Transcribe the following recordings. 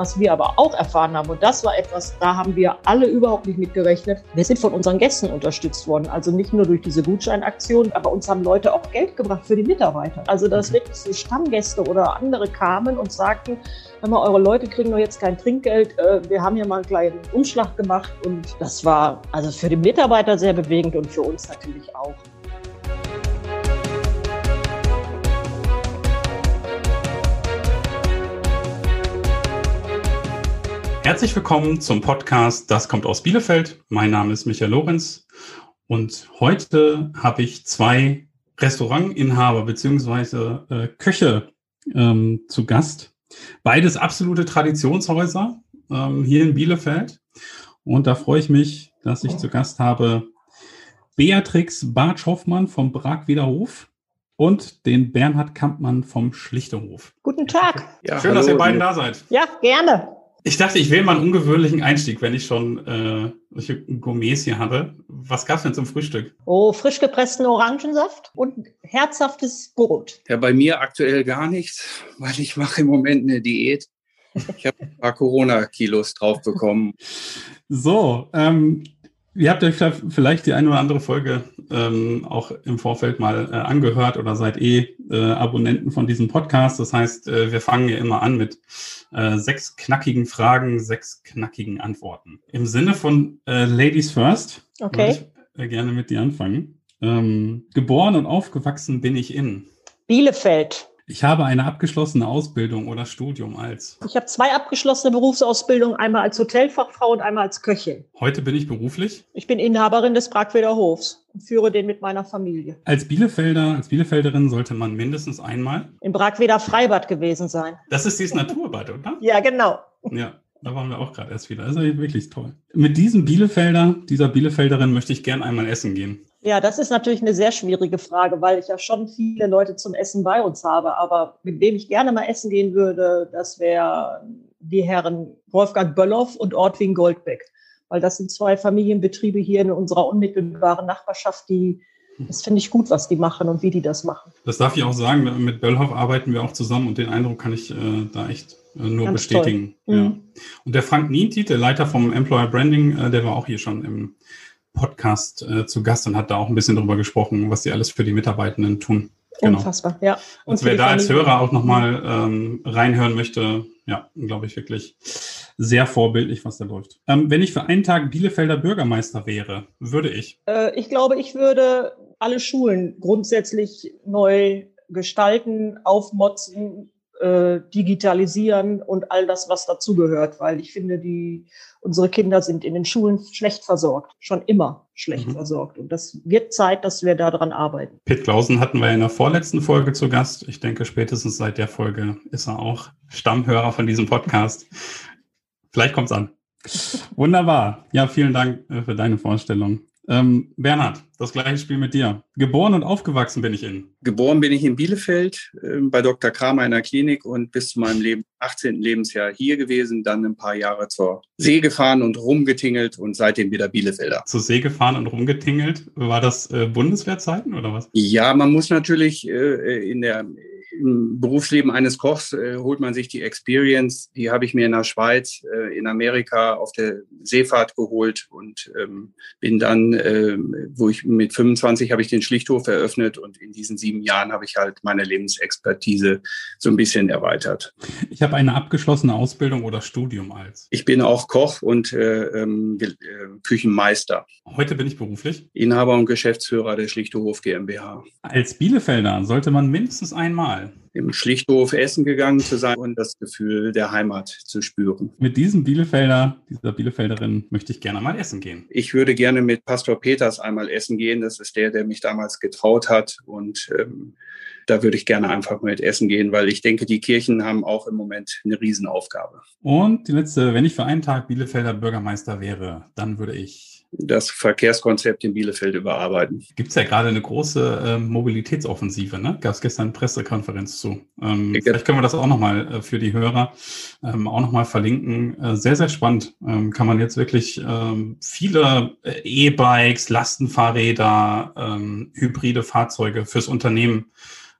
Was wir aber auch erfahren haben, und das war etwas, da haben wir alle überhaupt nicht mit gerechnet, wir sind von unseren Gästen unterstützt worden. Also nicht nur durch diese Gutscheinaktion, aber uns haben Leute auch Geld gebracht für die Mitarbeiter. Also dass mhm. wirklich so Stammgäste oder andere kamen und sagten, hör mal, eure Leute kriegen doch jetzt kein Trinkgeld, äh, wir haben hier mal einen kleinen Umschlag gemacht und das war also für die Mitarbeiter sehr bewegend und für uns natürlich auch. Herzlich willkommen zum Podcast Das kommt aus Bielefeld. Mein Name ist Michael Lorenz und heute habe ich zwei Restaurantinhaber beziehungsweise äh, Köche ähm, zu Gast. Beides absolute Traditionshäuser ähm, hier in Bielefeld. Und da freue ich mich, dass ich zu Gast habe Beatrix Bartsch-Hoffmann vom Bragweder Hof und den Bernhard Kampmann vom Schlichterhof. Guten Tag. Ja, Schön, hallo, dass ihr beiden da seid. Ja, gerne. Ich dachte, ich wähle mal einen ungewöhnlichen Einstieg, wenn ich schon äh, solche Gourmets hier hatte. Was gab's denn zum Frühstück? Oh, frisch gepressten Orangensaft und herzhaftes Brot. Ja, bei mir aktuell gar nichts, weil ich mache im Moment eine Diät. Ich habe ein paar Corona-Kilos drauf bekommen. So, ähm, Ihr habt euch vielleicht die eine oder andere Folge ähm, auch im Vorfeld mal äh, angehört oder seid eh äh, Abonnenten von diesem Podcast. Das heißt, äh, wir fangen ja immer an mit äh, sechs knackigen Fragen, sechs knackigen Antworten. Im Sinne von äh, Ladies First okay. würde ich äh, gerne mit dir anfangen. Ähm, geboren und aufgewachsen bin ich in Bielefeld. Ich habe eine abgeschlossene Ausbildung oder Studium als. Ich habe zwei abgeschlossene Berufsausbildungen, einmal als Hotelfachfrau und einmal als Köchin. Heute bin ich beruflich? Ich bin Inhaberin des Bragweder Hofs und führe den mit meiner Familie. Als Bielefelder, als Bielefelderin sollte man mindestens einmal im Bragweder Freibad gewesen sein. Das ist dieses Naturbad, oder? ja, genau. Ja. Da waren wir auch gerade erst wieder. Das ist wirklich toll. Mit diesem Bielefelder, dieser Bielefelderin möchte ich gern einmal essen gehen. Ja, das ist natürlich eine sehr schwierige Frage, weil ich ja schon viele Leute zum Essen bei uns habe. Aber mit wem ich gerne mal essen gehen würde, das wäre die Herren Wolfgang Bölloff und Ortwin Goldbeck. Weil das sind zwei Familienbetriebe hier in unserer unmittelbaren Nachbarschaft, die das finde ich gut, was die machen und wie die das machen. Das darf ich auch sagen. Mit Böllhoff arbeiten wir auch zusammen und den Eindruck kann ich äh, da echt äh, nur Ganz bestätigen. Ja. Mhm. Und der Frank Nientit, der Leiter vom Employer Branding, äh, der war auch hier schon im Podcast äh, zu Gast und hat da auch ein bisschen darüber gesprochen, was sie alles für die Mitarbeitenden tun. Genau. Unfassbar, ja. Und, und wer da als Hörer auch nochmal ähm, reinhören möchte, ja, glaube ich wirklich sehr vorbildlich, was da läuft. Ähm, wenn ich für einen Tag Bielefelder Bürgermeister wäre, würde ich? Äh, ich glaube, ich würde alle Schulen grundsätzlich neu gestalten, aufmotzen, äh, digitalisieren und all das, was dazugehört, weil ich finde, die, unsere Kinder sind in den Schulen schlecht versorgt, schon immer schlecht mhm. versorgt. Und das wird Zeit, dass wir daran arbeiten. Pitt Klausen hatten wir in der vorletzten Folge zu Gast. Ich denke, spätestens seit der Folge ist er auch Stammhörer von diesem Podcast. Vielleicht kommt's an. Wunderbar. Ja, vielen Dank äh, für deine Vorstellung. Ähm, Bernhard, das gleiche Spiel mit dir. Geboren und aufgewachsen bin ich in? Geboren bin ich in Bielefeld äh, bei Dr. Kramer in der Klinik und bis zu meinem Leben, 18. Lebensjahr hier gewesen, dann ein paar Jahre zur See gefahren und rumgetingelt und seitdem wieder Bielefelder. Zur See gefahren und rumgetingelt? War das äh, Bundeswehrzeiten oder was? Ja, man muss natürlich äh, in der im Berufsleben eines Kochs äh, holt man sich die Experience, die habe ich mir in der Schweiz, äh, in Amerika auf der Seefahrt geholt und ähm, bin dann, äh, wo ich mit 25 habe ich den Schlichthof eröffnet und in diesen sieben Jahren habe ich halt meine Lebensexpertise so ein bisschen erweitert. Ich habe eine abgeschlossene Ausbildung oder Studium als? Ich bin auch Koch und äh, ähm, äh, Küchenmeister. Heute bin ich beruflich? Inhaber und Geschäftsführer der Schlichthof GmbH. Als Bielefelder sollte man mindestens einmal im Schlichthof essen gegangen zu sein und das Gefühl der Heimat zu spüren. Mit diesem Bielefelder, dieser Bielefelderin möchte ich gerne mal essen gehen. Ich würde gerne mit Pastor Peters einmal essen gehen. Das ist der, der mich damals getraut hat und ähm, da würde ich gerne einfach mit essen gehen, weil ich denke, die Kirchen haben auch im Moment eine Riesenaufgabe. Und die letzte, wenn ich für einen Tag Bielefelder Bürgermeister wäre, dann würde ich das Verkehrskonzept in Bielefeld überarbeiten. Gibt es ja gerade eine große äh, Mobilitätsoffensive, ne? Gab es gestern eine Pressekonferenz zu. Ähm, vielleicht können wir das auch nochmal äh, für die Hörer ähm, auch nochmal verlinken. Äh, sehr, sehr spannend. Ähm, kann man jetzt wirklich ähm, viele äh, E-Bikes, Lastenfahrräder, ähm, hybride Fahrzeuge fürs Unternehmen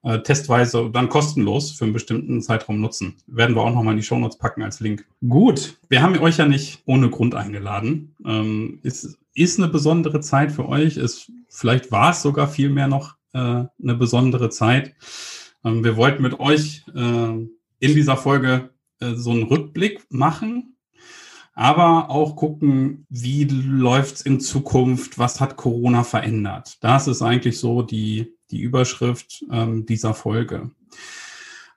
äh, testweise dann kostenlos für einen bestimmten Zeitraum nutzen. Werden wir auch nochmal in die Shownotes packen als Link. Gut, wir haben euch ja nicht ohne Grund eingeladen. Ähm, ist, ist eine besondere Zeit für euch. Ist, vielleicht war es sogar viel mehr noch äh, eine besondere Zeit. Ähm, wir wollten mit euch äh, in dieser Folge äh, so einen Rückblick machen aber auch gucken, wie läuft's in Zukunft, was hat Corona verändert. Das ist eigentlich so die, die Überschrift ähm, dieser Folge.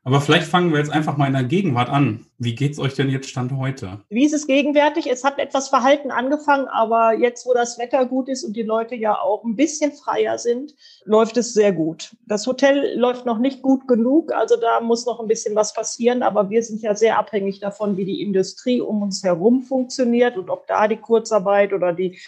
Aber vielleicht fangen wir jetzt einfach mal in der Gegenwart an. Wie geht's euch denn jetzt Stand heute? Wie ist es gegenwärtig? Es hat etwas Verhalten angefangen, aber jetzt, wo das Wetter gut ist und die Leute ja auch ein bisschen freier sind, läuft es sehr gut. Das Hotel läuft noch nicht gut genug, also da muss noch ein bisschen was passieren, aber wir sind ja sehr abhängig davon, wie die Industrie um uns herum funktioniert und ob da die Kurzarbeit oder die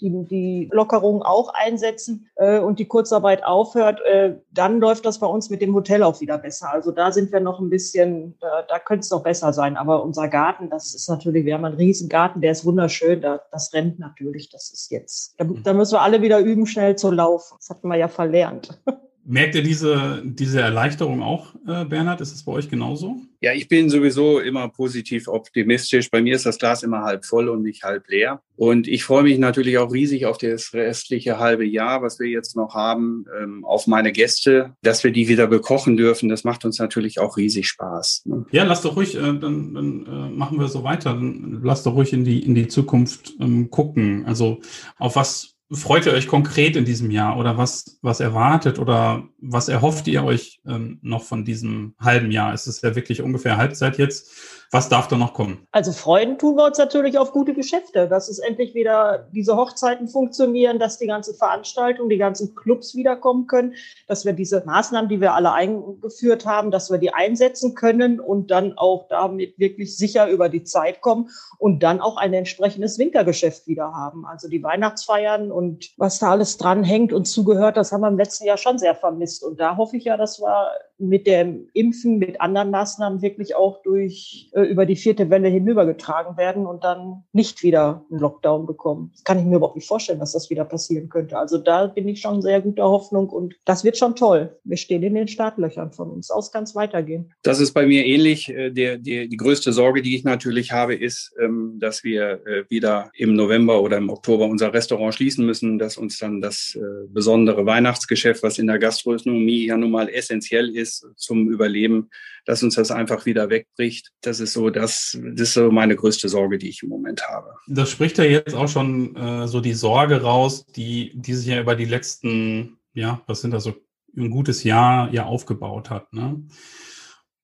die, die Lockerungen auch einsetzen äh, und die Kurzarbeit aufhört, äh, dann läuft das bei uns mit dem Hotel auch wieder besser. Also da sind wir noch ein bisschen, da, da könnte es noch besser sein. Aber unser Garten, das ist natürlich, wir haben einen riesen Garten, der ist wunderschön, da, das rennt natürlich, das ist jetzt, da, da müssen wir alle wieder üben, schnell zu laufen. Das hatten wir ja verlernt. Merkt ihr diese, diese Erleichterung auch, äh, Bernhard? Ist es bei euch genauso? Ja, ich bin sowieso immer positiv optimistisch. Bei mir ist das Glas immer halb voll und nicht halb leer. Und ich freue mich natürlich auch riesig auf das restliche halbe Jahr, was wir jetzt noch haben, ähm, auf meine Gäste, dass wir die wieder bekochen dürfen. Das macht uns natürlich auch riesig Spaß. Ne? Ja, lass doch ruhig, äh, dann, dann äh, machen wir so weiter. Dann lass doch ruhig in die, in die Zukunft ähm, gucken. Also auf was freut ihr euch konkret in diesem Jahr oder was, was erwartet oder was erhofft ihr euch ähm, noch von diesem halben Jahr? Es ist ja wirklich ungefähr Halbzeit jetzt. Was darf da noch kommen? Also freuen tun wir uns natürlich auf gute Geschäfte, dass es endlich wieder diese Hochzeiten funktionieren, dass die ganzen Veranstaltungen, die ganzen Clubs wiederkommen können, dass wir diese Maßnahmen, die wir alle eingeführt haben, dass wir die einsetzen können und dann auch damit wirklich sicher über die Zeit kommen und dann auch ein entsprechendes Wintergeschäft wieder haben. Also die Weihnachtsfeiern und was da alles dran hängt und zugehört, das haben wir im letzten Jahr schon sehr vermisst. Und da hoffe ich ja, dass wir mit dem Impfen, mit anderen Maßnahmen wirklich auch durch über die vierte Welle hinübergetragen werden und dann nicht wieder einen Lockdown bekommen. Das kann ich mir überhaupt nicht vorstellen, dass das wieder passieren könnte. Also da bin ich schon sehr guter Hoffnung und das wird schon toll. Wir stehen in den Startlöchern von uns aus, kann es weitergehen. Das ist bei mir ähnlich. Äh, der, der, die größte Sorge, die ich natürlich habe, ist, ähm, dass wir äh, wieder im November oder im Oktober unser Restaurant schließen müssen, dass uns dann das äh, besondere Weihnachtsgeschäft, was in der Gastronomie ja nun mal essentiell ist, ist zum Überleben, dass uns das einfach wieder wegbricht. Das ist so, das, das ist so meine größte Sorge, die ich im Moment habe. Das spricht ja jetzt auch schon äh, so die Sorge raus, die, die sich ja über die letzten, ja, was sind das so, ein gutes Jahr ja aufgebaut hat. Ne?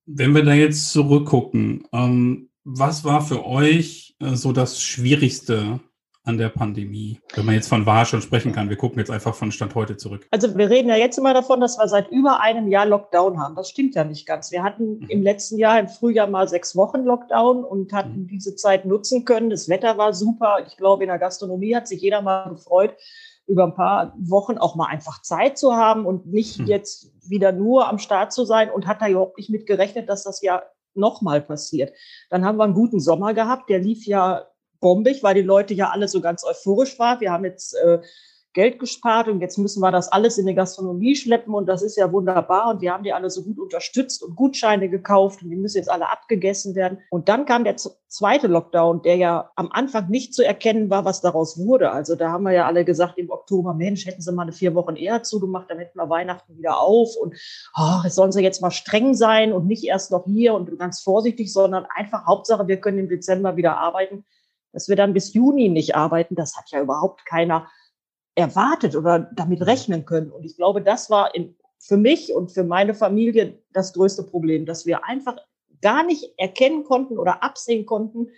Wenn wir da jetzt zurückgucken, ähm, was war für euch äh, so das Schwierigste an der Pandemie, wenn man jetzt von wahr schon sprechen kann. Wir gucken jetzt einfach von Stand heute zurück. Also wir reden ja jetzt immer davon, dass wir seit über einem Jahr Lockdown haben. Das stimmt ja nicht ganz. Wir hatten mhm. im letzten Jahr im Frühjahr mal sechs Wochen Lockdown und hatten mhm. diese Zeit nutzen können. Das Wetter war super. Ich glaube, in der Gastronomie hat sich jeder mal gefreut, über ein paar Wochen auch mal einfach Zeit zu haben und nicht mhm. jetzt wieder nur am Start zu sein und hat da überhaupt nicht mit gerechnet, dass das ja nochmal passiert. Dann haben wir einen guten Sommer gehabt, der lief ja bombig, weil die Leute ja alle so ganz euphorisch waren. Wir haben jetzt äh, Geld gespart und jetzt müssen wir das alles in die Gastronomie schleppen und das ist ja wunderbar und wir haben die alle so gut unterstützt und Gutscheine gekauft und die müssen jetzt alle abgegessen werden. Und dann kam der zweite Lockdown, der ja am Anfang nicht zu erkennen war, was daraus wurde. Also da haben wir ja alle gesagt im Oktober, Mensch, hätten sie mal eine vier Wochen eher zugemacht, dann hätten wir Weihnachten wieder auf und oh, sollen sie jetzt mal streng sein und nicht erst noch hier und ganz vorsichtig, sondern einfach Hauptsache, wir können im Dezember wieder arbeiten dass wir dann bis Juni nicht arbeiten, das hat ja überhaupt keiner erwartet oder damit rechnen können. Und ich glaube, das war in, für mich und für meine Familie das größte Problem, dass wir einfach gar nicht erkennen konnten oder absehen konnten,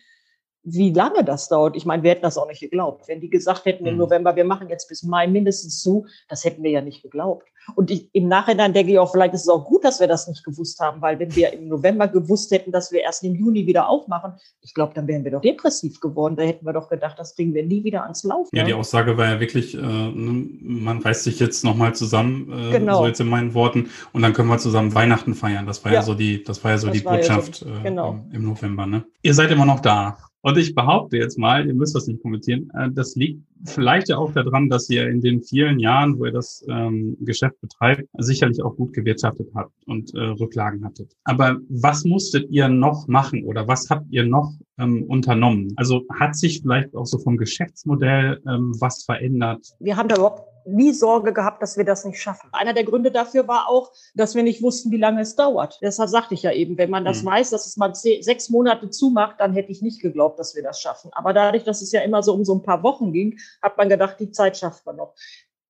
wie lange das dauert. Ich meine, wir hätten das auch nicht geglaubt. Wenn die gesagt hätten im mhm. November, wir machen jetzt bis Mai mindestens zu, das hätten wir ja nicht geglaubt. Und ich, im Nachhinein denke ich auch, vielleicht ist es auch gut, dass wir das nicht gewusst haben, weil wenn wir im November gewusst hätten, dass wir erst im Juni wieder aufmachen, ich glaube, dann wären wir doch depressiv geworden. Da hätten wir doch gedacht, das kriegen wir nie wieder ans Laufen. Ja, die Aussage war ja wirklich, äh, ne, man reißt sich jetzt nochmal zusammen, äh, genau. so jetzt in meinen Worten, und dann können wir zusammen Weihnachten feiern. Das war ja, ja so die, das war ja so das die Botschaft ja so, genau. äh, im November. Ne? Ihr seid immer noch da. Und ich behaupte jetzt mal, ihr müsst das nicht kommentieren, äh, das liegt vielleicht ja auch daran, dass ihr in den vielen Jahren, wo ihr das ähm, Geschäft betreibt, sicherlich auch gut gewirtschaftet habt und äh, Rücklagen hattet. Aber was musstet ihr noch machen oder was habt ihr noch ähm, unternommen? Also hat sich vielleicht auch so vom Geschäftsmodell ähm, was verändert? Wir haben da überhaupt nie Sorge gehabt, dass wir das nicht schaffen. Einer der Gründe dafür war auch, dass wir nicht wussten, wie lange es dauert. Deshalb sagte ich ja eben, wenn man das mhm. weiß, dass es mal sechs Monate zumacht, dann hätte ich nicht geglaubt, dass wir das schaffen. Aber dadurch, dass es ja immer so um so ein paar Wochen ging, hat man gedacht, die Zeit schafft man noch.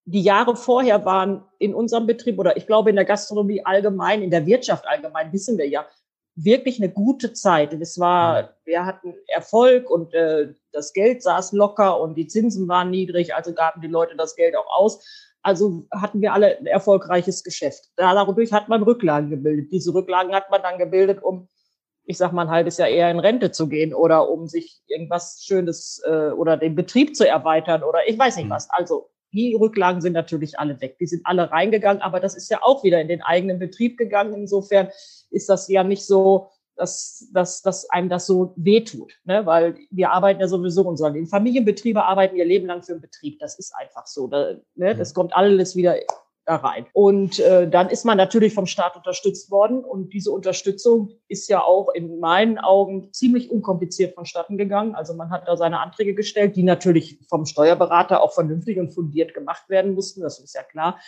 Die Jahre vorher waren in unserem Betrieb oder ich glaube in der Gastronomie allgemein, in der Wirtschaft allgemein, wissen wir ja, wirklich eine gute Zeit. Es war, wir hatten Erfolg und äh, das Geld saß locker und die Zinsen waren niedrig, also gaben die Leute das Geld auch aus. Also hatten wir alle ein erfolgreiches Geschäft. Dadurch hat man Rücklagen gebildet. Diese Rücklagen hat man dann gebildet, um, ich sag mal, ein halbes Jahr eher in Rente zu gehen oder um sich irgendwas Schönes äh, oder den Betrieb zu erweitern oder ich weiß nicht mhm. was. Also die Rücklagen sind natürlich alle weg. Die sind alle reingegangen, aber das ist ja auch wieder in den eigenen Betrieb gegangen. Insofern ist das ja nicht so, dass, dass, dass einem das so wehtut, ne? weil wir arbeiten ja sowieso unseren Leben. Familienbetriebe arbeiten ihr Leben lang für den Betrieb. Das ist einfach so. Da, ne? Das kommt alles wieder da rein. Und äh, dann ist man natürlich vom Staat unterstützt worden. Und diese Unterstützung ist ja auch in meinen Augen ziemlich unkompliziert vonstatten gegangen. Also man hat da seine Anträge gestellt, die natürlich vom Steuerberater auch vernünftig und fundiert gemacht werden mussten. Das ist ja klar.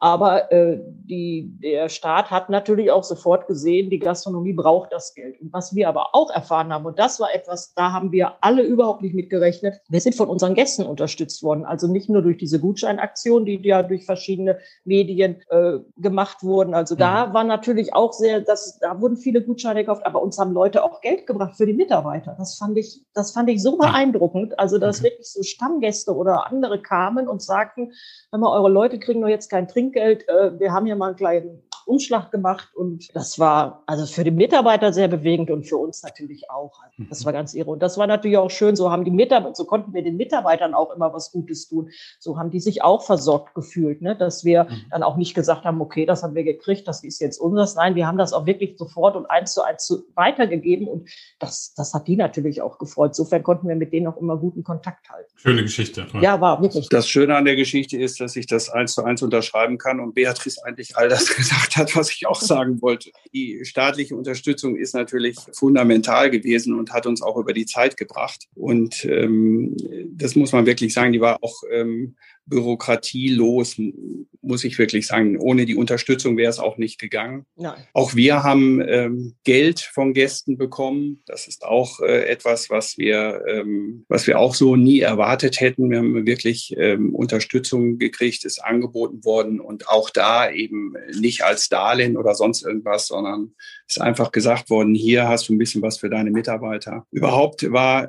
Aber äh, die, der Staat hat natürlich auch sofort gesehen, die Gastronomie braucht das Geld. Und was wir aber auch erfahren haben, und das war etwas, da haben wir alle überhaupt nicht mitgerechnet, wir sind von unseren Gästen unterstützt worden. Also nicht nur durch diese Gutscheinaktion, die ja durch verschiedene Medien äh, gemacht wurden. Also da mhm. war natürlich auch sehr, das, da wurden viele Gutscheine gekauft, aber uns haben Leute auch Geld gebracht für die Mitarbeiter. Das fand ich, das fand ich so beeindruckend. Also dass mhm. wirklich so Stammgäste oder andere kamen und sagten, wenn mal eure Leute kriegen doch jetzt kein Trink Trinkgeld. Äh, wir haben hier mal einen kleinen Umschlag gemacht und das war also für die Mitarbeiter sehr bewegend und für uns natürlich auch. Das war ganz irre. Und das war natürlich auch schön. So haben die Mitarbeiter, so konnten wir den Mitarbeitern auch immer was Gutes tun. So haben die sich auch versorgt gefühlt, ne? dass wir mhm. dann auch nicht gesagt haben, okay, das haben wir gekriegt, das ist jetzt unseres. Nein, wir haben das auch wirklich sofort und eins zu eins weitergegeben und das, das hat die natürlich auch gefreut. Insofern konnten wir mit denen auch immer guten Kontakt halten. Schöne Geschichte. Ja, war wirklich. Das Schöne an der Geschichte ist, dass ich das eins zu eins unterschreiben kann und Beatrice eigentlich all das gesagt hat, was ich auch sagen wollte. Die staatliche Unterstützung ist natürlich fundamental gewesen und hat uns auch über die Zeit gebracht. Und ähm, das muss man wirklich sagen, die war auch ähm, bürokratielos, muss ich wirklich sagen. Ohne die Unterstützung wäre es auch nicht gegangen. Nein. Auch wir haben ähm, Geld von Gästen bekommen. Das ist auch äh, etwas, was wir, ähm, was wir auch so nie erwartet hätten. Wir haben wirklich ähm, Unterstützung gekriegt, ist angeboten worden und auch da eben nicht als Darlehen oder sonst irgendwas, sondern ist einfach gesagt worden, hier hast du ein bisschen was für deine Mitarbeiter. Überhaupt war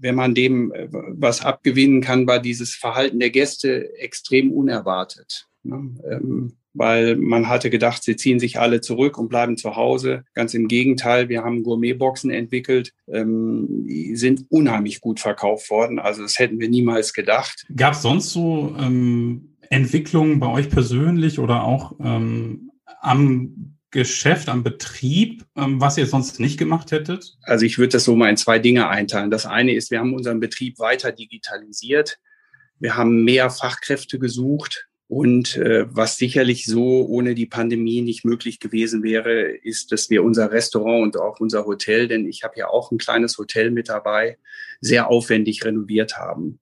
wenn man dem äh, was abgewinnen kann, war dieses Verhalten der Gäste extrem unerwartet. Ne? Ähm, weil man hatte gedacht, sie ziehen sich alle zurück und bleiben zu Hause. Ganz im Gegenteil, wir haben Gourmetboxen entwickelt, ähm, die sind unheimlich gut verkauft worden. Also das hätten wir niemals gedacht. Gab es sonst so ähm, Entwicklungen bei euch persönlich oder auch ähm, am Geschäft, am Betrieb, ähm, was ihr sonst nicht gemacht hättet? Also ich würde das so mal in zwei Dinge einteilen. Das eine ist, wir haben unseren Betrieb weiter digitalisiert. Wir haben mehr Fachkräfte gesucht. Und äh, was sicherlich so ohne die Pandemie nicht möglich gewesen wäre, ist, dass wir unser Restaurant und auch unser Hotel, denn ich habe ja auch ein kleines Hotel mit dabei, sehr aufwendig renoviert haben.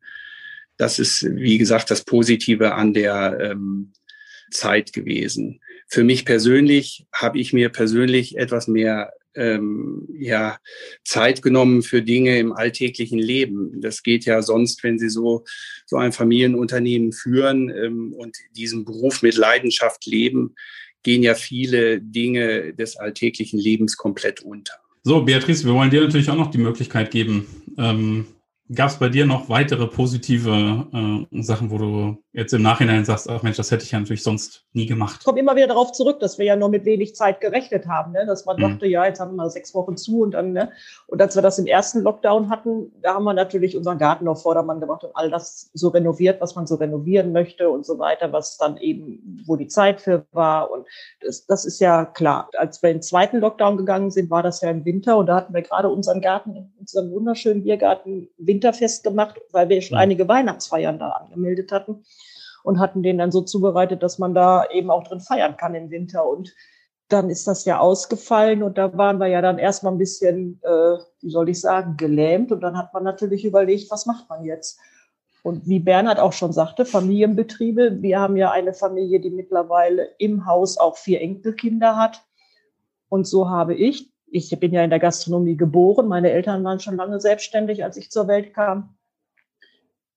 Das ist, wie gesagt, das Positive an der ähm, Zeit gewesen. Für mich persönlich habe ich mir persönlich etwas mehr ähm, ja, Zeit genommen für Dinge im alltäglichen Leben. Das geht ja sonst, wenn Sie so, so ein Familienunternehmen führen ähm, und diesen Beruf mit Leidenschaft leben, gehen ja viele Dinge des alltäglichen Lebens komplett unter. So, Beatrice, wir wollen dir natürlich auch noch die Möglichkeit geben, ähm, Gab es bei dir noch weitere positive äh, Sachen, wo du jetzt im Nachhinein sagst, ach Mensch, das hätte ich ja natürlich sonst nie gemacht. Ich komme immer wieder darauf zurück, dass wir ja nur mit wenig Zeit gerechnet haben, ne? dass man mhm. dachte, ja, jetzt haben wir mal sechs Wochen zu und dann, ne? Und als wir das im ersten Lockdown hatten, da haben wir natürlich unseren Garten auf Vordermann gemacht und all das so renoviert, was man so renovieren möchte und so weiter, was dann eben, wo die Zeit für war. Und das, das ist ja klar. Als wir in den zweiten Lockdown gegangen sind, war das ja im Winter und da hatten wir gerade unseren Garten, unseren wunderschönen Biergarten winterfest gemacht, weil wir schon mhm. einige Weihnachtsfeiern da angemeldet hatten und hatten den dann so zubereitet, dass man da eben auch drin feiern kann im Winter. Und dann ist das ja ausgefallen und da waren wir ja dann erstmal ein bisschen, äh, wie soll ich sagen, gelähmt. Und dann hat man natürlich überlegt, was macht man jetzt? Und wie Bernhard auch schon sagte, Familienbetriebe. Wir haben ja eine Familie, die mittlerweile im Haus auch vier Enkelkinder hat. Und so habe ich, ich bin ja in der Gastronomie geboren, meine Eltern waren schon lange selbstständig, als ich zur Welt kam,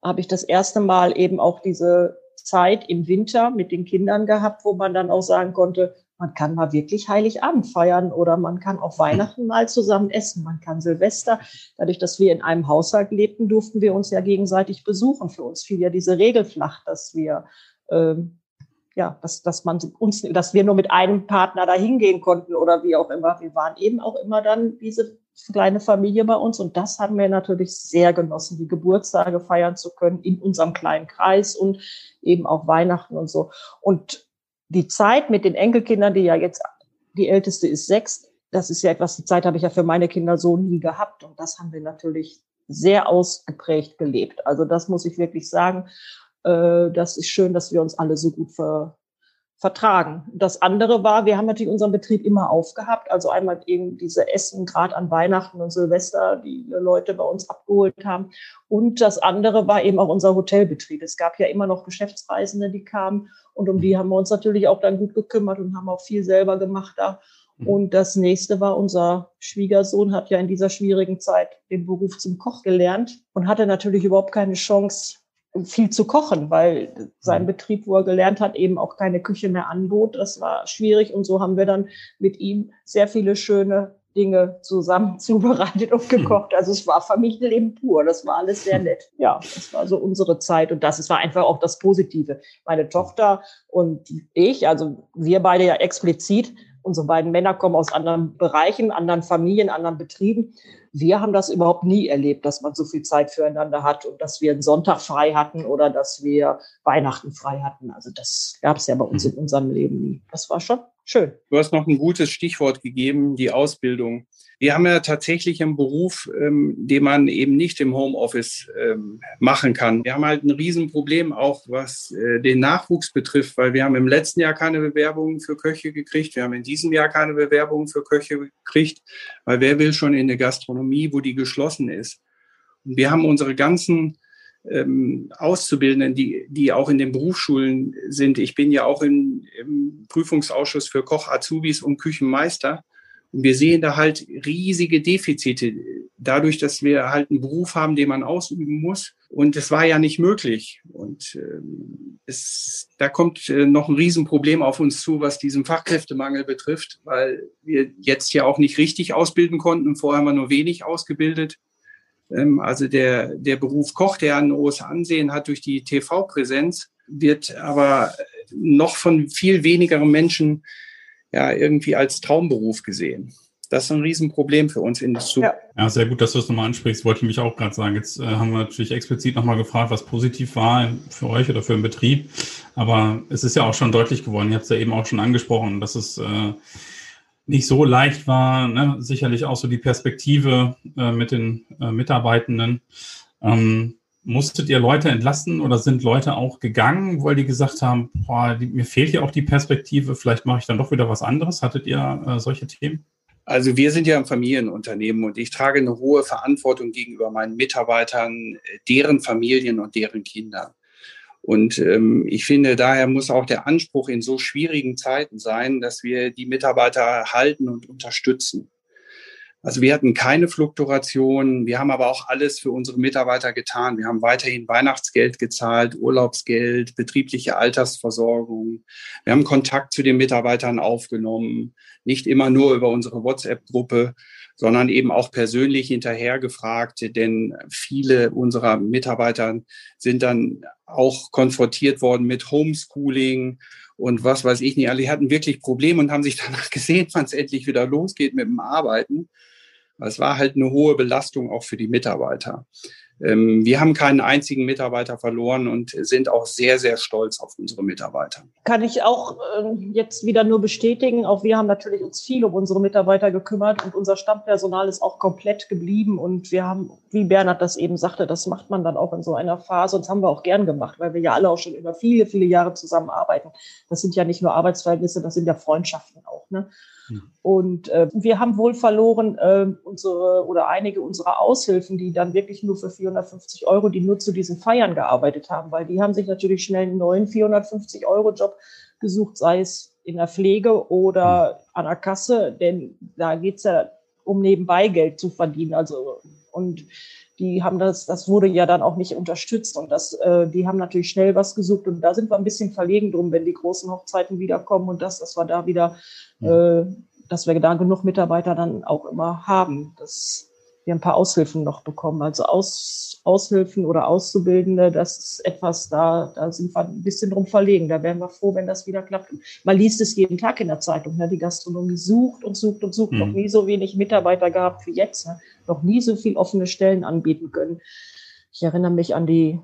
habe ich das erste Mal eben auch diese Zeit im Winter mit den Kindern gehabt, wo man dann auch sagen konnte, man kann mal wirklich Heiligabend feiern oder man kann auch Weihnachten mal zusammen essen, man kann Silvester. Dadurch, dass wir in einem Haushalt lebten, durften wir uns ja gegenseitig besuchen. Für uns fiel ja diese Regel flach, dass wir ähm, ja, dass, dass man uns, dass wir nur mit einem Partner da hingehen konnten oder wie auch immer. Wir waren eben auch immer dann diese kleine Familie bei uns und das haben wir natürlich sehr genossen, die Geburtstage feiern zu können in unserem kleinen Kreis und eben auch Weihnachten und so. Und die Zeit mit den Enkelkindern, die ja jetzt, die älteste ist sechs, das ist ja etwas, die Zeit habe ich ja für meine Kinder so nie gehabt und das haben wir natürlich sehr ausgeprägt gelebt. Also das muss ich wirklich sagen. Äh, das ist schön, dass wir uns alle so gut ver, vertragen. Das andere war, wir haben natürlich unseren Betrieb immer aufgehabt. Also einmal eben diese Essen, gerade an Weihnachten und Silvester, die Leute bei uns abgeholt haben. Und das andere war eben auch unser Hotelbetrieb. Es gab ja immer noch Geschäftsreisende, die kamen. Und um die haben wir uns natürlich auch dann gut gekümmert und haben auch viel selber gemacht da. Mhm. Und das nächste war unser Schwiegersohn, hat ja in dieser schwierigen Zeit den Beruf zum Koch gelernt und hatte natürlich überhaupt keine Chance, viel zu kochen, weil sein mhm. Betrieb, wo er gelernt hat, eben auch keine Küche mehr anbot. Das war schwierig und so haben wir dann mit ihm sehr viele schöne Dinge zusammen zubereitet und gekocht. Also es war Familienleben pur. Das war alles sehr nett. Ja, das war so unsere Zeit und das es war einfach auch das Positive. Meine Tochter und ich, also wir beide ja explizit, unsere beiden Männer kommen aus anderen Bereichen, anderen Familien, anderen Betrieben. Wir haben das überhaupt nie erlebt, dass man so viel Zeit füreinander hat und dass wir einen Sonntag frei hatten oder dass wir Weihnachten frei hatten. Also das gab es ja bei uns mhm. in unserem Leben nie. Das war schon schön. Du hast noch ein gutes Stichwort gegeben, die Ausbildung. Wir haben ja tatsächlich einen Beruf, ähm, den man eben nicht im Homeoffice ähm, machen kann. Wir haben halt ein Riesenproblem auch, was äh, den Nachwuchs betrifft, weil wir haben im letzten Jahr keine Bewerbungen für Köche gekriegt. Wir haben in diesem Jahr keine Bewerbungen für Köche gekriegt, weil wer will schon in eine Gastronomie, wo die geschlossen ist? Und wir haben unsere ganzen ähm, Auszubildenden, die, die auch in den Berufsschulen sind. Ich bin ja auch in, im Prüfungsausschuss für Koch, Azubis und Küchenmeister. Und wir sehen da halt riesige Defizite, dadurch, dass wir halt einen Beruf haben, den man ausüben muss. Und es war ja nicht möglich. Und ähm, es, da kommt äh, noch ein Riesenproblem auf uns zu, was diesen Fachkräftemangel betrifft, weil wir jetzt ja auch nicht richtig ausbilden konnten. Vorher haben wir nur wenig ausgebildet. Ähm, also der, der Beruf Koch, der ein hohes Ansehen hat durch die TV-Präsenz, wird aber noch von viel wenigeren Menschen ja irgendwie als Traumberuf gesehen. Das ist ein Riesenproblem für uns in der Zukunft. Ja. ja, sehr gut, dass du das nochmal ansprichst. Wollte ich mich auch gerade sagen. Jetzt äh, haben wir natürlich explizit nochmal gefragt, was positiv war für euch oder für den Betrieb. Aber es ist ja auch schon deutlich geworden. Ihr habt es ja eben auch schon angesprochen, dass es äh, nicht so leicht war. Ne? Sicherlich auch so die Perspektive äh, mit den äh, Mitarbeitenden. Ähm, musstet ihr Leute entlassen oder sind Leute auch gegangen, weil die gesagt haben, boah, die, mir fehlt ja auch die Perspektive, vielleicht mache ich dann doch wieder was anderes? Hattet ihr äh, solche Themen? Also wir sind ja ein Familienunternehmen und ich trage eine hohe Verantwortung gegenüber meinen Mitarbeitern, deren Familien und deren Kindern. Und ähm, ich finde, daher muss auch der Anspruch in so schwierigen Zeiten sein, dass wir die Mitarbeiter halten und unterstützen. Also wir hatten keine Fluktuation. Wir haben aber auch alles für unsere Mitarbeiter getan. Wir haben weiterhin Weihnachtsgeld gezahlt, Urlaubsgeld, betriebliche Altersversorgung. Wir haben Kontakt zu den Mitarbeitern aufgenommen. Nicht immer nur über unsere WhatsApp-Gruppe, sondern eben auch persönlich hinterhergefragt. Denn viele unserer Mitarbeiter sind dann auch konfrontiert worden mit Homeschooling und was weiß ich nicht. Alle hatten wirklich Probleme und haben sich danach gesehen, wann es endlich wieder losgeht mit dem Arbeiten. Es war halt eine hohe Belastung auch für die Mitarbeiter. Ähm, wir haben keinen einzigen Mitarbeiter verloren und sind auch sehr, sehr stolz auf unsere Mitarbeiter. Kann ich auch äh, jetzt wieder nur bestätigen. Auch wir haben natürlich uns viel um unsere Mitarbeiter gekümmert und unser Stammpersonal ist auch komplett geblieben. Und wir haben, wie Bernhard das eben sagte, das macht man dann auch in so einer Phase. Und das haben wir auch gern gemacht, weil wir ja alle auch schon über viele, viele Jahre zusammenarbeiten. Das sind ja nicht nur Arbeitsverhältnisse, das sind ja Freundschaften Ne? Und äh, wir haben wohl verloren äh, unsere oder einige unserer Aushilfen, die dann wirklich nur für 450 Euro, die nur zu diesen Feiern gearbeitet haben, weil die haben sich natürlich schnell einen neuen 450 Euro Job gesucht, sei es in der Pflege oder an der Kasse, denn da geht's ja um nebenbei Geld zu verdienen. Also und die haben das, das wurde ja dann auch nicht unterstützt und das, äh, die haben natürlich schnell was gesucht und da sind wir ein bisschen verlegen drum, wenn die großen Hochzeiten wiederkommen und das, dass wir da wieder, äh, dass wir da genug Mitarbeiter dann auch immer haben, dass wir ein paar Aushilfen noch bekommen. Also Aus, Aushilfen oder Auszubildende, das ist etwas, da, da sind wir ein bisschen drum verlegen. Da wären wir froh, wenn das wieder klappt. Man liest es jeden Tag in der Zeitung. Ne? Die Gastronomie sucht und sucht und sucht. Mhm. Noch nie so wenig Mitarbeiter gehabt wie jetzt. Ne? Noch nie so viel offene Stellen anbieten können. Ich erinnere mich an die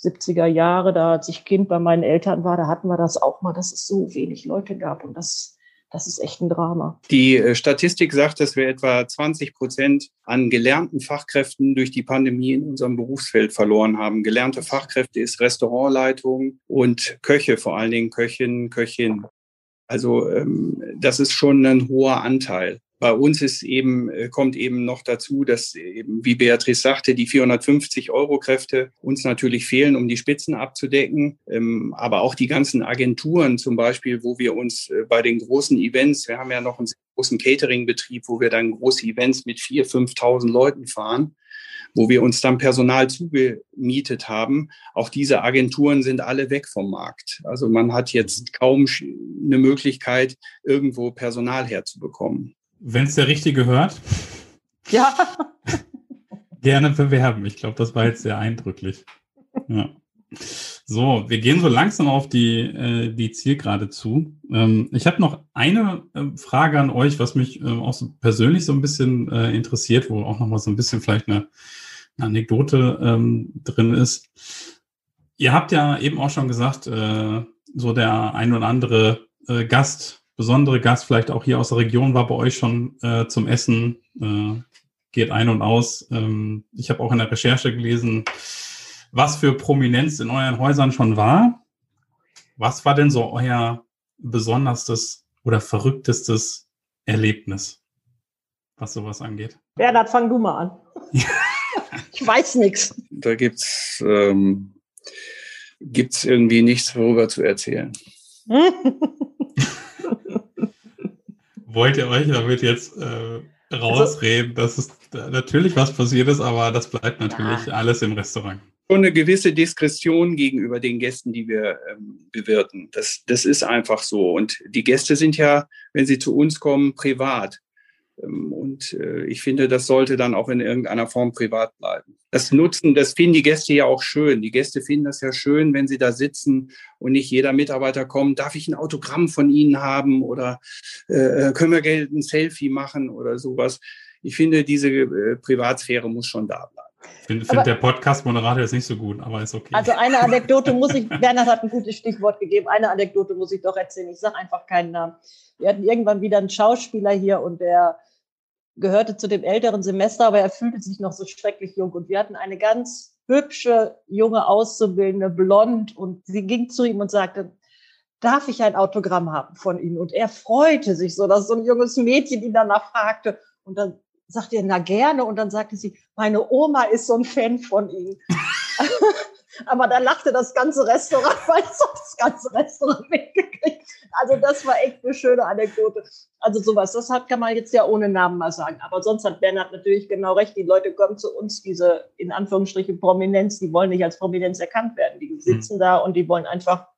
70er Jahre, da als ich Kind bei meinen Eltern war, da hatten wir das auch mal, dass es so wenig Leute gab. Und das das ist echt ein Drama. Die äh, Statistik sagt, dass wir etwa 20 Prozent an gelernten Fachkräften durch die Pandemie in unserem Berufsfeld verloren haben. Gelernte Fachkräfte ist Restaurantleitung und Köche, vor allen Dingen Köchinnen, Köchin. Also ähm, das ist schon ein hoher Anteil. Bei uns ist eben, äh, kommt eben noch dazu, dass eben, wie Beatrice sagte, die 450 Euro Kräfte uns natürlich fehlen, um die Spitzen abzudecken. Ähm, aber auch die ganzen Agenturen zum Beispiel, wo wir uns äh, bei den großen Events, wir haben ja noch einen großen Catering-Betrieb, wo wir dann große Events mit 4.000, 5.000 Leuten fahren, wo wir uns dann Personal zugemietet haben. Auch diese Agenturen sind alle weg vom Markt. Also man hat jetzt kaum eine Möglichkeit, irgendwo Personal herzubekommen. Wenn es der Richtige hört. Ja. gerne bewerben. Ich glaube, das war jetzt sehr eindrücklich. Ja. So, wir gehen so langsam auf die, äh, die Zielgerade zu. Ähm, ich habe noch eine äh, Frage an euch, was mich äh, auch so persönlich so ein bisschen äh, interessiert, wo auch noch mal so ein bisschen vielleicht eine, eine Anekdote ähm, drin ist. Ihr habt ja eben auch schon gesagt, äh, so der ein oder andere äh, Gast besondere Gast vielleicht auch hier aus der Region war bei euch schon äh, zum Essen, äh, geht ein und aus. Ähm, ich habe auch in der Recherche gelesen, was für Prominenz in euren Häusern schon war. Was war denn so euer besonderstes oder verrücktestes Erlebnis, was sowas angeht? Bernhard, fang du mal an. ich weiß nichts. Da gibt's ähm, gibt's irgendwie nichts, worüber zu erzählen. wollt ihr euch damit jetzt äh, rausreden, also, dass es natürlich was passiert ist, aber das bleibt natürlich ja. alles im Restaurant. Schon eine gewisse Diskretion gegenüber den Gästen, die wir ähm, bewirten. Das, das ist einfach so. Und die Gäste sind ja, wenn sie zu uns kommen, privat. Ähm, und äh, ich finde, das sollte dann auch in irgendeiner Form privat bleiben. Das Nutzen, das finden die Gäste ja auch schön. Die Gäste finden das ja schön, wenn sie da sitzen und nicht jeder Mitarbeiter kommt, darf ich ein Autogramm von Ihnen haben oder äh, können wir Geld ein Selfie machen oder sowas. Ich finde, diese äh, Privatsphäre muss schon da bleiben. Ich finde find der Podcast-Moderator jetzt nicht so gut, aber ist okay. Also eine Anekdote muss ich, Bernhard hat ein gutes Stichwort gegeben, eine Anekdote muss ich doch erzählen. Ich sage einfach keinen Namen. Wir hatten irgendwann wieder einen Schauspieler hier und der gehörte zu dem älteren Semester, aber er fühlte sich noch so schrecklich jung. Und wir hatten eine ganz hübsche junge Auszubildende, blond, und sie ging zu ihm und sagte, darf ich ein Autogramm haben von Ihnen? Und er freute sich so, dass so ein junges Mädchen ihn danach fragte. Und dann sagte er, na gerne. Und dann sagte sie, meine Oma ist so ein Fan von Ihnen. Aber da lachte das ganze Restaurant, weil es das ganze Restaurant mitgekriegt. Also das war echt eine schöne Anekdote. Also sowas, das hat, kann man jetzt ja ohne Namen mal sagen. Aber sonst hat Bernhard natürlich genau recht. Die Leute kommen zu uns, diese in Anführungsstrichen Prominenz, die wollen nicht als Prominenz erkannt werden. Die sitzen mhm. da und die wollen einfach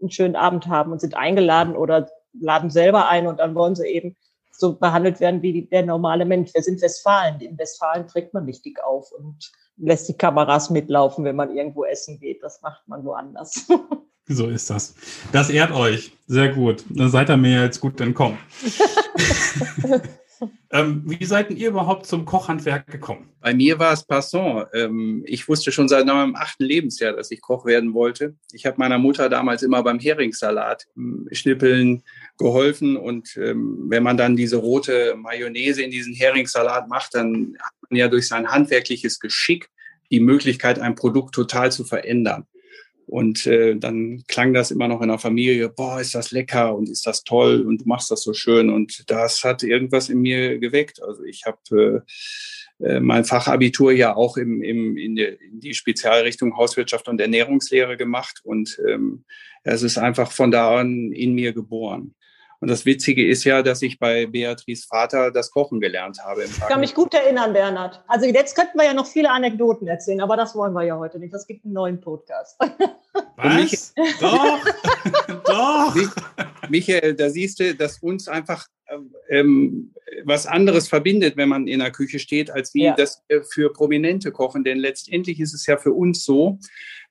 einen schönen Abend haben und sind eingeladen oder laden selber ein und dann wollen sie eben so behandelt werden wie der normale Mensch. Wir sind Westfalen. In Westfalen trägt man richtig auf und lässt die Kameras mitlaufen, wenn man irgendwo essen geht. Das macht man woanders. So ist das. Das ehrt euch. Sehr gut. Dann seid ihr mir jetzt gut entkommen. ähm, wie seid ihr überhaupt zum Kochhandwerk gekommen? Bei mir war es passant. Ähm, ich wusste schon seit meinem achten Lebensjahr, dass ich Koch werden wollte. Ich habe meiner Mutter damals immer beim Heringssalat ähm, schnippeln geholfen. Und ähm, wenn man dann diese rote Mayonnaise in diesen Heringssalat macht, dann hat man ja durch sein handwerkliches Geschick die Möglichkeit, ein Produkt total zu verändern. Und äh, dann klang das immer noch in der Familie, boah, ist das lecker und ist das toll und du machst das so schön. Und das hat irgendwas in mir geweckt. Also ich habe äh, äh, mein Fachabitur ja auch im, im, in, die, in die Spezialrichtung Hauswirtschaft und Ernährungslehre gemacht. Und ähm, es ist einfach von da an in mir geboren. Und das Witzige ist ja, dass ich bei Beatrice Vater das Kochen gelernt habe. ich kann mich gut erinnern, Bernhard. Also jetzt könnten wir ja noch viele Anekdoten erzählen, aber das wollen wir ja heute nicht. Das gibt einen neuen Podcast. Was? Doch, doch. Michael, da siehst du, dass uns einfach ähm, was anderes verbindet, wenn man in der Küche steht, als wie ja. das für Prominente kochen. Denn letztendlich ist es ja für uns so,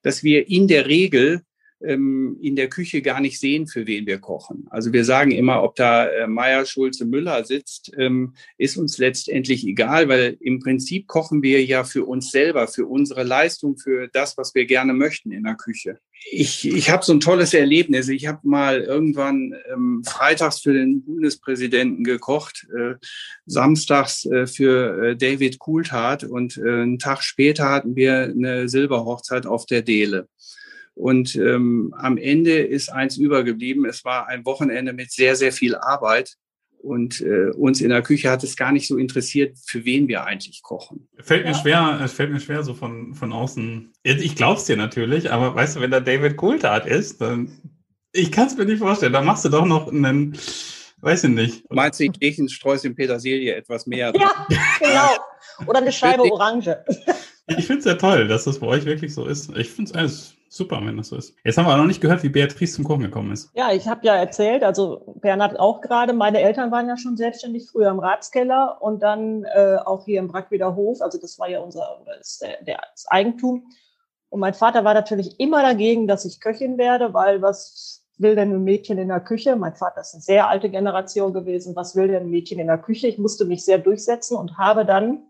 dass wir in der Regel ähm, in der Küche gar nicht sehen, für wen wir kochen. Also wir sagen immer, ob da äh, Meier, Schulze, Müller sitzt, ähm, ist uns letztendlich egal, weil im Prinzip kochen wir ja für uns selber, für unsere Leistung, für das, was wir gerne möchten in der Küche. Ich, ich habe so ein tolles Erlebnis. Ich habe mal irgendwann ähm, freitags für den Bundespräsidenten gekocht, äh, samstags äh, für äh, David Coulthard und äh, einen Tag später hatten wir eine Silberhochzeit auf der Dele. Und ähm, am Ende ist eins übergeblieben. Es war ein Wochenende mit sehr, sehr viel Arbeit. Und äh, uns in der Küche hat es gar nicht so interessiert, für wen wir eigentlich kochen. Fällt mir ja. schwer, es fällt mir schwer, so von, von außen. Ich glaub's dir natürlich, aber weißt du, wenn da David Coulthard ist, dann ich kann es mir nicht vorstellen. Da machst du doch noch einen, weiß ich nicht. Meinst du, ich lege ein Sträußchen Petersilie etwas mehr? Ja, genau. Oder eine Scheibe Orange. Ich finde es ja toll, dass das bei euch wirklich so ist. Ich finde es alles super, wenn das so ist. Jetzt haben wir noch nicht gehört, wie Beatrice zum Kochen gekommen ist. Ja, ich habe ja erzählt, also Bernhard auch gerade, meine Eltern waren ja schon selbstständig früher im Ratskeller und dann äh, auch hier im Brackweder Hof. Also das war ja unser, das, der, der, das Eigentum. Und mein Vater war natürlich immer dagegen, dass ich Köchin werde, weil was will denn ein Mädchen in der Küche? Mein Vater ist eine sehr alte Generation gewesen. Was will denn ein Mädchen in der Küche? Ich musste mich sehr durchsetzen und habe dann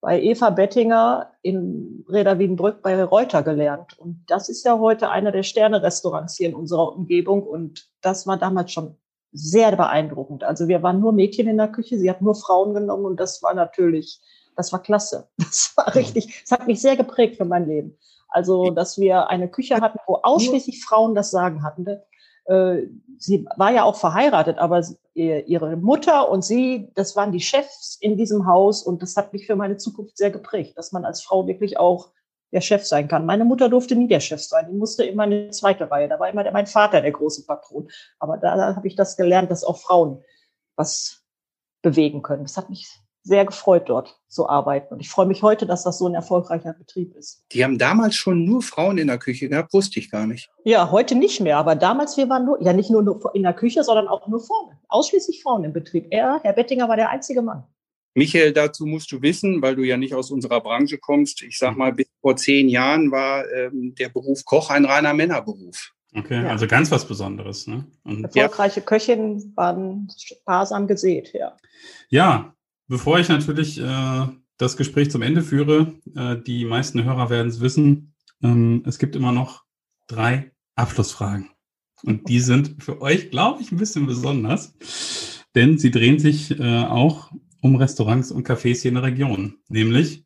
bei Eva Bettinger in Reda Wiedenbrück bei Reuter gelernt. Und das ist ja heute einer der Sterne-Restaurants hier in unserer Umgebung. Und das war damals schon sehr beeindruckend. Also wir waren nur Mädchen in der Küche, sie hat nur Frauen genommen und das war natürlich, das war klasse. Das war richtig, es hat mich sehr geprägt für mein Leben. Also, dass wir eine Küche hatten, wo ausschließlich Frauen das Sagen hatten. Äh, sie war ja auch verheiratet, aber ihre Mutter und sie, das waren die Chefs in diesem Haus und das hat mich für meine Zukunft sehr geprägt, dass man als Frau wirklich auch der Chef sein kann. Meine Mutter durfte nie der Chef sein, die musste immer eine zweite Reihe, da war immer mein Vater der große Patron. Aber da, habe ich das gelernt, dass auch Frauen was bewegen können. Das hat mich sehr gefreut, dort zu arbeiten. Und ich freue mich heute, dass das so ein erfolgreicher Betrieb ist. Die haben damals schon nur Frauen in der Küche gehabt, wusste ich gar nicht. Ja, heute nicht mehr. Aber damals, wir waren nur, ja nicht nur in der Küche, sondern auch nur Frauen. Ausschließlich Frauen im Betrieb. Er, Herr Bettinger, war der einzige Mann. Michael, dazu musst du wissen, weil du ja nicht aus unserer Branche kommst. Ich sag mal, bis vor zehn Jahren war ähm, der Beruf Koch ein reiner Männerberuf. Okay, ja. also ganz was Besonderes. Ne? Und Erfolgreiche ja. Köchinnen waren sparsam gesät, ja. Ja, Bevor ich natürlich äh, das Gespräch zum Ende führe, äh, die meisten Hörer werden es wissen, ähm, es gibt immer noch drei Abschlussfragen. Und die sind für euch, glaube ich, ein bisschen besonders, denn sie drehen sich äh, auch um Restaurants und Cafés hier in der Region. Nämlich,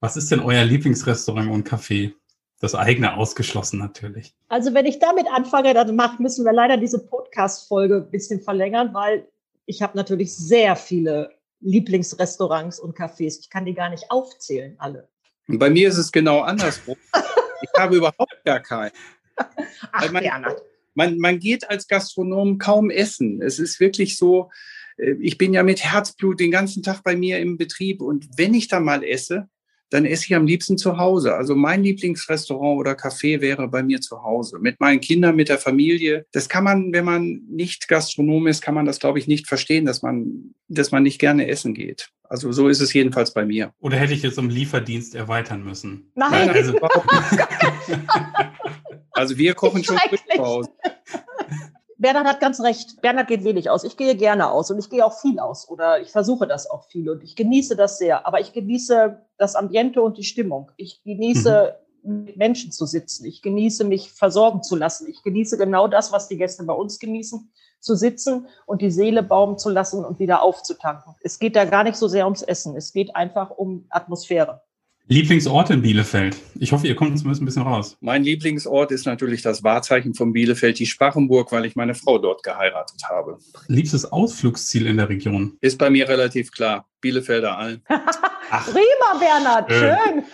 was ist denn euer Lieblingsrestaurant und Café? Das eigene ausgeschlossen natürlich. Also wenn ich damit anfange, dann müssen wir leider diese Podcast-Folge ein bisschen verlängern, weil ich habe natürlich sehr viele Lieblingsrestaurants und Cafés. Ich kann die gar nicht aufzählen, alle. Und bei mir ist es genau andersrum. Ich habe überhaupt gar keinen. Ach, man, Bernhard. Man, man geht als Gastronom kaum essen. Es ist wirklich so, äh, ich bin ja mit Herzblut den ganzen Tag bei mir im Betrieb und wenn ich da mal esse, dann esse ich am liebsten zu Hause. Also mein Lieblingsrestaurant oder Café wäre bei mir zu Hause. Mit meinen Kindern, mit der Familie. Das kann man, wenn man nicht Gastronom ist, kann man das, glaube ich, nicht verstehen, dass man, dass man nicht gerne essen geht. Also so ist es jedenfalls bei mir. Oder hätte ich jetzt um Lieferdienst erweitern müssen? Nein, Nein also, also wir kochen schon zu Hause. Bernhard hat ganz recht. Bernhard geht wenig aus. Ich gehe gerne aus und ich gehe auch viel aus oder ich versuche das auch viel und ich genieße das sehr. Aber ich genieße das Ambiente und die Stimmung. Ich genieße mhm. mit Menschen zu sitzen. Ich genieße mich versorgen zu lassen. Ich genieße genau das, was die Gäste bei uns genießen, zu sitzen und die Seele baumen zu lassen und wieder aufzutanken. Es geht da gar nicht so sehr ums Essen. Es geht einfach um Atmosphäre. Lieblingsort in Bielefeld? Ich hoffe, ihr kommt zumindest ein bisschen raus. Mein Lieblingsort ist natürlich das Wahrzeichen von Bielefeld, die Sparrenburg, weil ich meine Frau dort geheiratet habe. Liebstes Ausflugsziel in der Region? Ist bei mir relativ klar. Bielefelder Alm. Prima, Bernhard. Schön.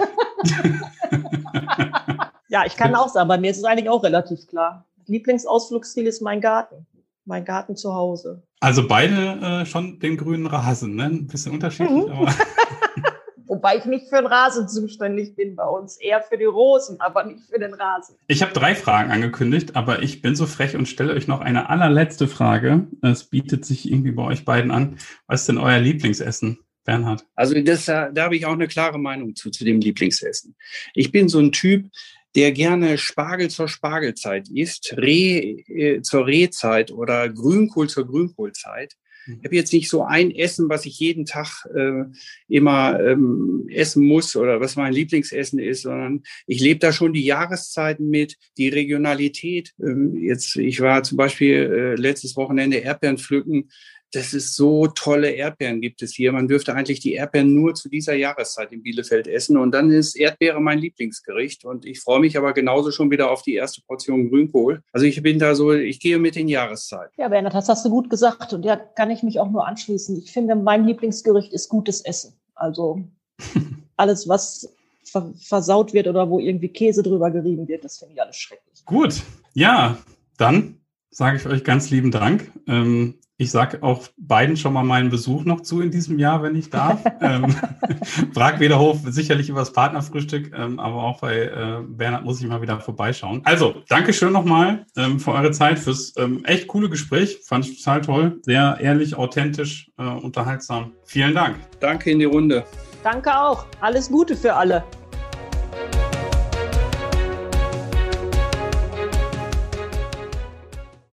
ja, ich kann auch sagen, bei mir ist es eigentlich auch relativ klar. Lieblingsausflugsziel ist mein Garten. Mein Garten zu Hause. Also beide äh, schon den grünen Rasen, ne? Ein bisschen unterschiedlich, mhm. aber. Wobei ich nicht für den Rasen zuständig bin bei uns, eher für die Rosen, aber nicht für den Rasen. Ich habe drei Fragen angekündigt, aber ich bin so frech und stelle euch noch eine allerletzte Frage. Es bietet sich irgendwie bei euch beiden an. Was ist denn euer Lieblingsessen? Bernhard. Also das, da habe ich auch eine klare Meinung zu, zu dem Lieblingsessen. Ich bin so ein Typ, der gerne Spargel zur Spargelzeit isst, Reh äh, zur Rehzeit oder Grünkohl zur Grünkohlzeit. Ich habe jetzt nicht so ein Essen, was ich jeden Tag äh, immer ähm, essen muss oder was mein Lieblingsessen ist, sondern ich lebe da schon die Jahreszeiten mit, die Regionalität. Ähm, jetzt, ich war zum Beispiel äh, letztes Wochenende Erdbeeren pflücken das ist so tolle Erdbeeren gibt es hier. Man dürfte eigentlich die Erdbeeren nur zu dieser Jahreszeit in Bielefeld essen. Und dann ist Erdbeere mein Lieblingsgericht. Und ich freue mich aber genauso schon wieder auf die erste Portion Grünkohl. Also ich bin da so, ich gehe mit den Jahreszeiten. Ja, Bernhard, das hast du gut gesagt. Und ja, kann ich mich auch nur anschließen. Ich finde, mein Lieblingsgericht ist gutes Essen. Also alles, was versaut wird oder wo irgendwie Käse drüber gerieben wird, das finde ich alles schrecklich. Gut, ja, dann sage ich euch ganz lieben Dank. Ähm, ich sage auch beiden schon mal meinen Besuch noch zu in diesem Jahr, wenn ich darf. ähm, Bragwederhof sicherlich übers Partnerfrühstück, ähm, aber auch bei äh, Bernhard muss ich mal wieder vorbeischauen. Also, Dankeschön nochmal ähm, für eure Zeit, fürs ähm, echt coole Gespräch. Fand ich total toll. Sehr ehrlich, authentisch, äh, unterhaltsam. Vielen Dank. Danke in die Runde. Danke auch. Alles Gute für alle.